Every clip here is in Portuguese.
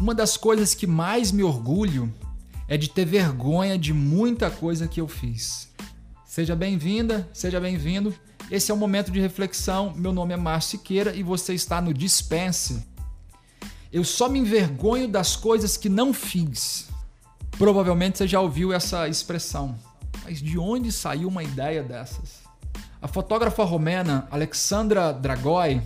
Uma das coisas que mais me orgulho é de ter vergonha de muita coisa que eu fiz. Seja bem-vinda, seja bem-vindo. Esse é o momento de reflexão. Meu nome é Márcio Siqueira e você está no Dispense. Eu só me envergonho das coisas que não fiz. Provavelmente você já ouviu essa expressão. Mas de onde saiu uma ideia dessas? A fotógrafa romena Alexandra Dragoi,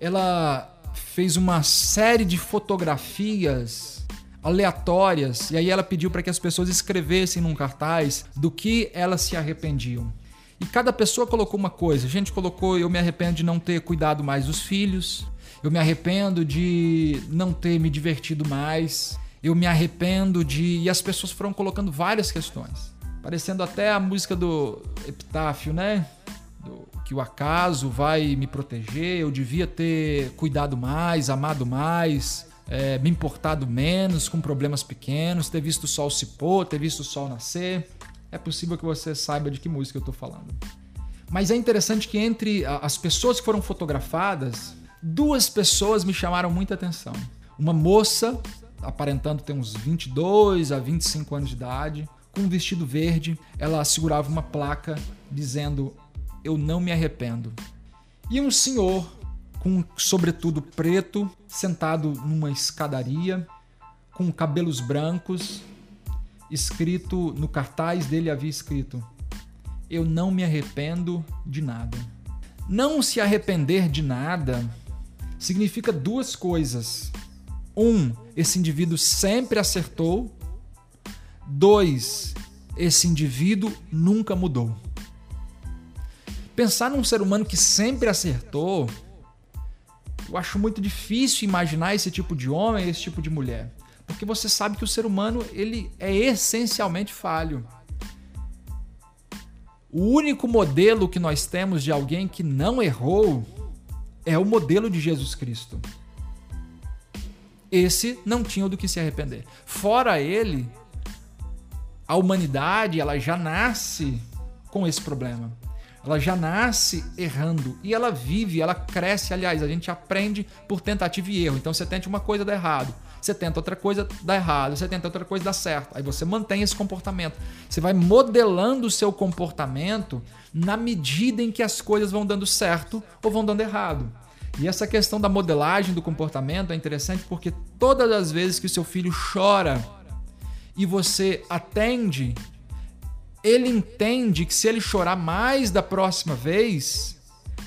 ela fez uma série de fotografias aleatórias e aí ela pediu para que as pessoas escrevessem num cartaz do que elas se arrependiam. E cada pessoa colocou uma coisa. A gente colocou: eu me arrependo de não ter cuidado mais dos filhos, eu me arrependo de não ter me divertido mais, eu me arrependo de. E as pessoas foram colocando várias questões, parecendo até a música do Epitáfio, né? Que o acaso vai me proteger, eu devia ter cuidado mais, amado mais, é, me importado menos com problemas pequenos, ter visto o sol se pôr, ter visto o sol nascer. É possível que você saiba de que música eu estou falando. Mas é interessante que entre as pessoas que foram fotografadas, duas pessoas me chamaram muita atenção. Uma moça, aparentando ter uns 22 a 25 anos de idade, com um vestido verde, ela segurava uma placa dizendo eu não me arrependo. E um senhor com sobretudo preto, sentado numa escadaria, com cabelos brancos, escrito no cartaz dele havia escrito: Eu não me arrependo de nada. Não se arrepender de nada significa duas coisas. Um, esse indivíduo sempre acertou. Dois, esse indivíduo nunca mudou. Pensar num ser humano que sempre acertou, eu acho muito difícil imaginar esse tipo de homem, esse tipo de mulher, porque você sabe que o ser humano ele é essencialmente falho. O único modelo que nós temos de alguém que não errou é o modelo de Jesus Cristo. Esse não tinha do que se arrepender. Fora ele, a humanidade ela já nasce com esse problema. Ela já nasce errando e ela vive, ela cresce. Aliás, a gente aprende por tentativa e erro. Então você tenta uma coisa, dá errado. Você tenta outra coisa, dá errado. Você tenta outra coisa, dá certo. Aí você mantém esse comportamento. Você vai modelando o seu comportamento na medida em que as coisas vão dando certo ou vão dando errado. E essa questão da modelagem do comportamento é interessante porque todas as vezes que o seu filho chora e você atende ele entende que se ele chorar mais da próxima vez,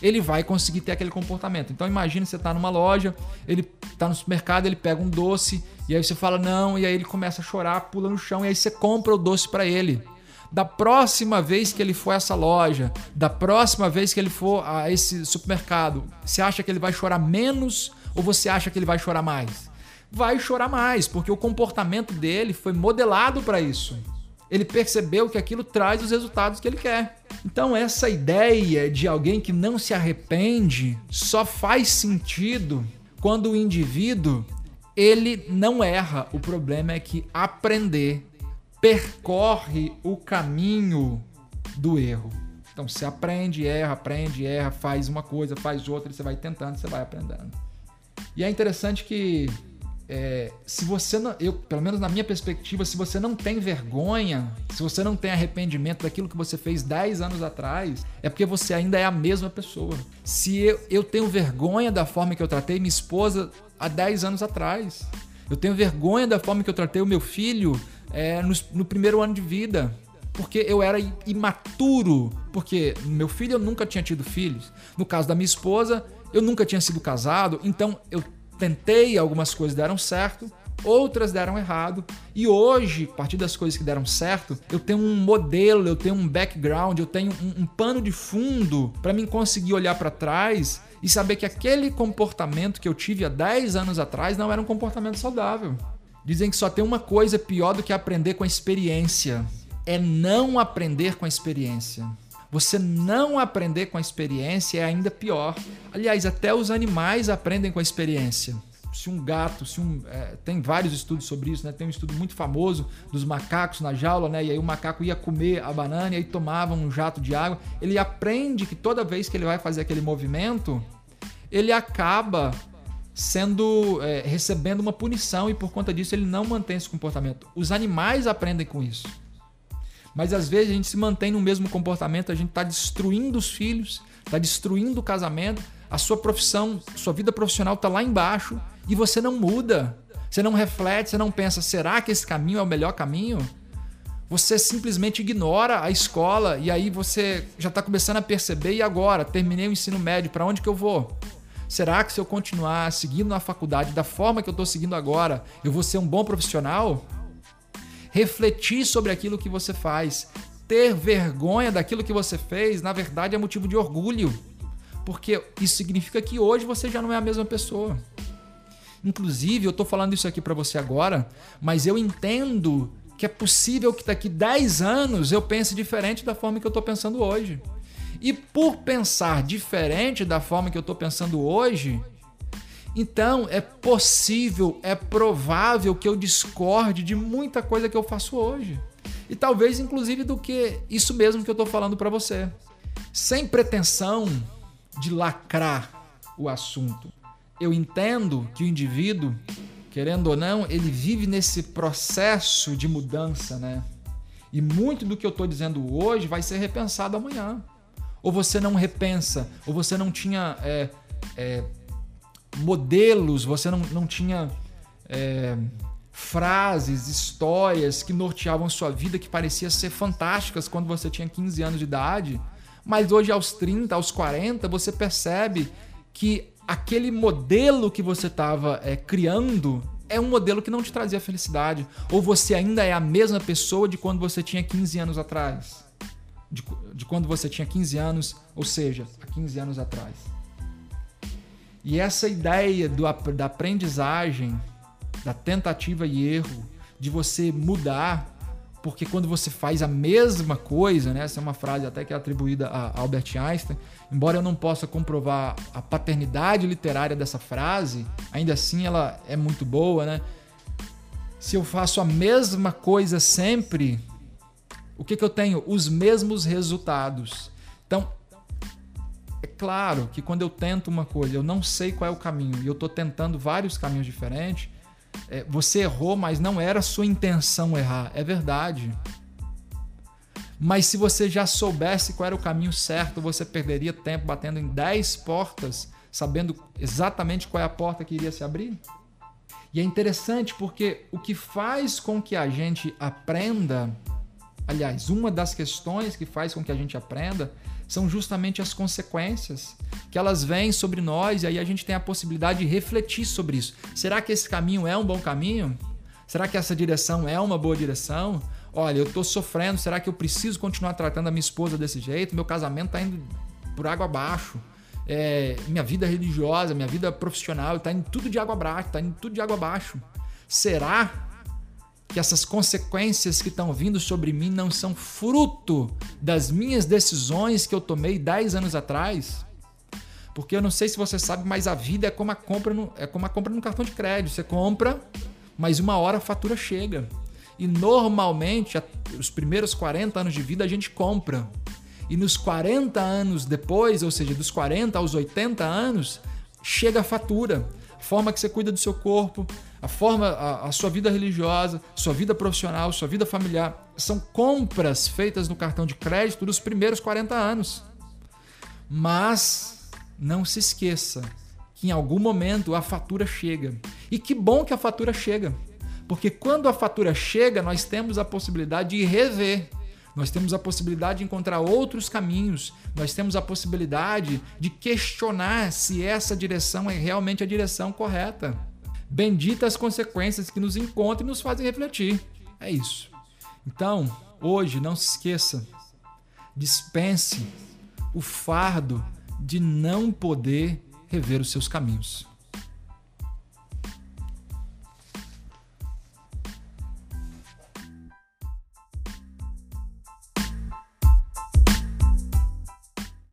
ele vai conseguir ter aquele comportamento. Então imagine você tá numa loja, ele tá no supermercado, ele pega um doce e aí você fala não, e aí ele começa a chorar, pula no chão e aí você compra o doce para ele. Da próxima vez que ele for a essa loja, da próxima vez que ele for a esse supermercado, você acha que ele vai chorar menos ou você acha que ele vai chorar mais? Vai chorar mais, porque o comportamento dele foi modelado para isso ele percebeu que aquilo traz os resultados que ele quer. Então, essa ideia de alguém que não se arrepende só faz sentido quando o indivíduo ele não erra. O problema é que aprender percorre o caminho do erro. Então, você aprende, erra, aprende, erra, faz uma coisa, faz outra, e você vai tentando, você vai aprendendo. E é interessante que é, se você não, eu, pelo menos na minha perspectiva, se você não tem vergonha, se você não tem arrependimento daquilo que você fez 10 anos atrás, é porque você ainda é a mesma pessoa. Se eu, eu tenho vergonha da forma que eu tratei minha esposa há 10 anos atrás, eu tenho vergonha da forma que eu tratei o meu filho é, no, no primeiro ano de vida, porque eu era imaturo, porque meu filho eu nunca tinha tido filhos. No caso da minha esposa, eu nunca tinha sido casado, então eu tentei, algumas coisas deram certo, outras deram errado. E hoje, a partir das coisas que deram certo, eu tenho um modelo, eu tenho um background, eu tenho um, um pano de fundo para mim conseguir olhar para trás e saber que aquele comportamento que eu tive há 10 anos atrás não era um comportamento saudável. Dizem que só tem uma coisa pior do que aprender com a experiência: é não aprender com a experiência. Você não aprender com a experiência é ainda pior. Aliás, até os animais aprendem com a experiência. Se um gato, se um. É, tem vários estudos sobre isso, né? Tem um estudo muito famoso dos macacos na jaula, né? E aí o macaco ia comer a banana e aí tomava um jato de água. Ele aprende que toda vez que ele vai fazer aquele movimento, ele acaba sendo é, recebendo uma punição e por conta disso ele não mantém esse comportamento. Os animais aprendem com isso. Mas às vezes a gente se mantém no mesmo comportamento, a gente está destruindo os filhos, está destruindo o casamento, a sua profissão, sua vida profissional está lá embaixo e você não muda. Você não reflete, você não pensa, será que esse caminho é o melhor caminho? Você simplesmente ignora a escola e aí você já está começando a perceber e agora terminei o ensino médio, para onde que eu vou? Será que se eu continuar seguindo na faculdade da forma que eu estou seguindo agora, eu vou ser um bom profissional? Refletir sobre aquilo que você faz, ter vergonha daquilo que você fez, na verdade é motivo de orgulho, porque isso significa que hoje você já não é a mesma pessoa. Inclusive, eu estou falando isso aqui para você agora, mas eu entendo que é possível que daqui 10 anos eu pense diferente da forma que eu estou pensando hoje. E por pensar diferente da forma que eu estou pensando hoje, então é possível, é provável que eu discorde de muita coisa que eu faço hoje. E talvez inclusive do que isso mesmo que eu estou falando para você. Sem pretensão de lacrar o assunto. Eu entendo que o indivíduo, querendo ou não, ele vive nesse processo de mudança, né? E muito do que eu estou dizendo hoje vai ser repensado amanhã ou você não repensa, ou você não tinha é, é, modelos, você não, não tinha é, frases, histórias que norteavam sua vida que pareciam ser fantásticas quando você tinha 15 anos de idade, mas hoje aos 30, aos 40, você percebe que aquele modelo que você estava é, criando é um modelo que não te trazia felicidade, ou você ainda é a mesma pessoa de quando você tinha 15 anos atrás de, de quando você tinha 15 anos, ou seja, há 15 anos atrás. E essa ideia do, da aprendizagem, da tentativa e erro, de você mudar, porque quando você faz a mesma coisa, né? Essa é uma frase até que é atribuída a Albert Einstein, embora eu não possa comprovar a paternidade literária dessa frase, ainda assim ela é muito boa, né? Se eu faço a mesma coisa sempre, o que, que eu tenho? Os mesmos resultados. Então, claro que quando eu tento uma coisa, eu não sei qual é o caminho e eu estou tentando vários caminhos diferentes, é, você errou, mas não era sua intenção errar. É verdade. Mas se você já soubesse qual era o caminho certo, você perderia tempo batendo em 10 portas, sabendo exatamente qual é a porta que iria se abrir? E é interessante porque o que faz com que a gente aprenda Aliás, uma das questões que faz com que a gente aprenda são justamente as consequências que elas vêm sobre nós e aí a gente tem a possibilidade de refletir sobre isso. Será que esse caminho é um bom caminho? Será que essa direção é uma boa direção? Olha, eu estou sofrendo, será que eu preciso continuar tratando a minha esposa desse jeito? Meu casamento está indo por água abaixo. É, minha vida religiosa, minha vida profissional está indo tudo de água abaixo, está indo tudo de água abaixo. Será que essas consequências que estão vindo sobre mim não são fruto das minhas decisões que eu tomei 10 anos atrás? Porque eu não sei se você sabe, mas a vida é como a compra no, é como a compra no cartão de crédito. Você compra, mas uma hora a fatura chega. E normalmente, os primeiros 40 anos de vida a gente compra. E nos 40 anos depois, ou seja, dos 40 aos 80 anos, chega a fatura. Forma que você cuida do seu corpo, a forma, a, a, sua vida religiosa, sua vida profissional, sua vida familiar, são compras feitas no cartão de crédito dos primeiros 40 anos. Mas não se esqueça que em algum momento a fatura chega. E que bom que a fatura chega. Porque quando a fatura chega, nós temos a possibilidade de rever. Nós temos a possibilidade de encontrar outros caminhos. Nós temos a possibilidade de questionar se essa direção é realmente a direção correta. Bendita as consequências que nos encontram e nos fazem refletir. É isso. Então, hoje, não se esqueça, dispense o fardo de não poder rever os seus caminhos.